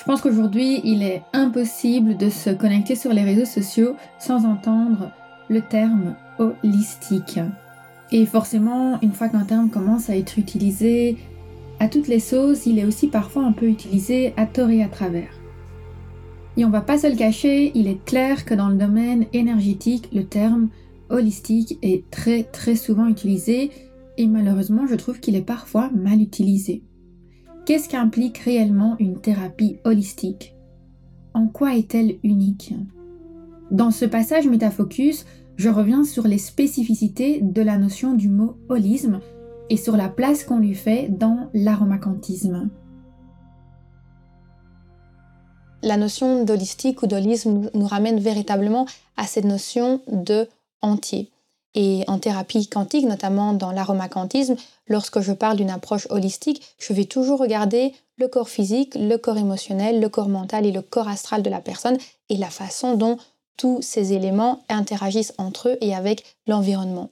Je pense qu'aujourd'hui, il est impossible de se connecter sur les réseaux sociaux sans entendre le terme holistique. Et forcément, une fois qu'un terme commence à être utilisé à toutes les sauces, il est aussi parfois un peu utilisé à tort et à travers. Et on va pas se le cacher, il est clair que dans le domaine énergétique, le terme holistique est très très souvent utilisé et malheureusement je trouve qu'il est parfois mal utilisé. Qu'est-ce qu'implique réellement une thérapie holistique? En quoi est-elle unique? Dans ce passage Métafocus, je reviens sur les spécificités de la notion du mot holisme et sur la place qu'on lui fait dans l'aromacantisme. La notion d'holistique ou d'holisme nous ramène véritablement à cette notion de entier. Et en thérapie quantique, notamment dans l'aromacantisme, lorsque je parle d'une approche holistique, je vais toujours regarder le corps physique, le corps émotionnel, le corps mental et le corps astral de la personne et la façon dont tous ces éléments interagissent entre eux et avec l'environnement.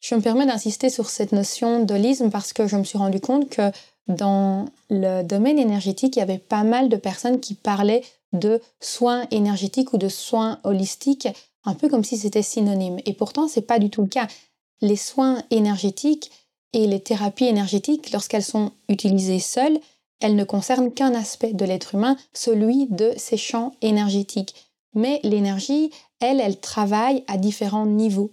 Je me permets d'insister sur cette notion d'holisme parce que je me suis rendu compte que dans le domaine énergétique, il y avait pas mal de personnes qui parlaient de soins énergétiques ou de soins holistiques un peu comme si c'était synonyme. Et pourtant, ce n'est pas du tout le cas. Les soins énergétiques et les thérapies énergétiques, lorsqu'elles sont utilisées seules, elles ne concernent qu'un aspect de l'être humain, celui de ses champs énergétiques. Mais l'énergie, elle, elle travaille à différents niveaux.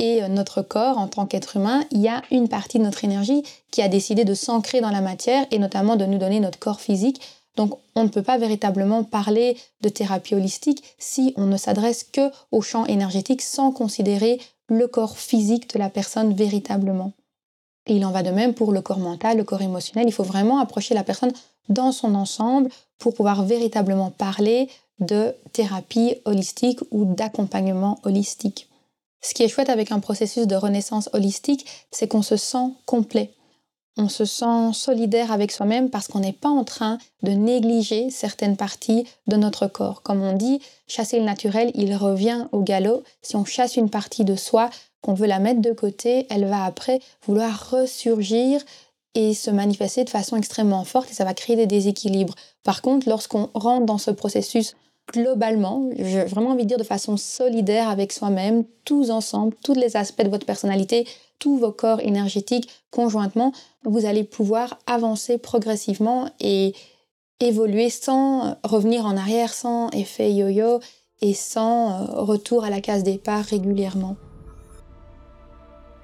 Et euh, notre corps, en tant qu'être humain, il y a une partie de notre énergie qui a décidé de s'ancrer dans la matière et notamment de nous donner notre corps physique donc on ne peut pas véritablement parler de thérapie holistique si on ne s'adresse que au champ énergétique sans considérer le corps physique de la personne véritablement. Et il en va de même pour le corps mental, le corps émotionnel. Il faut vraiment approcher la personne dans son ensemble pour pouvoir véritablement parler de thérapie holistique ou d'accompagnement holistique. Ce qui est chouette avec un processus de renaissance holistique, c'est qu'on se sent complet on se sent solidaire avec soi-même parce qu'on n'est pas en train de négliger certaines parties de notre corps. Comme on dit, chasser le naturel, il revient au galop. Si on chasse une partie de soi, qu'on veut la mettre de côté, elle va après vouloir ressurgir et se manifester de façon extrêmement forte et ça va créer des déséquilibres. Par contre, lorsqu'on rentre dans ce processus globalement, j'ai vraiment envie de dire de façon solidaire avec soi-même, tous ensemble, tous les aspects de votre personnalité, tous vos corps énergétiques conjointement, vous allez pouvoir avancer progressivement et évoluer sans revenir en arrière, sans effet yo-yo et sans euh, retour à la case départ régulièrement.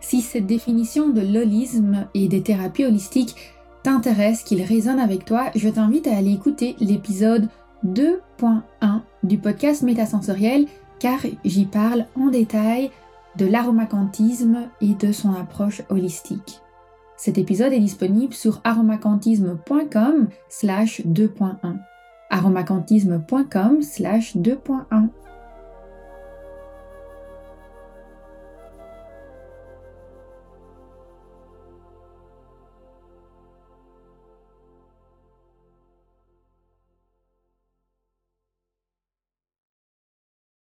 Si cette définition de l'holisme et des thérapies holistiques t'intéresse, qu'il résonne avec toi, je t'invite à aller écouter l'épisode 2.1 du podcast Métasensoriel car j'y parle en détail de l'aromacantisme et de son approche holistique. Cet épisode est disponible sur aromacantisme.com slash 2.1 aromacantisme.com slash 2.1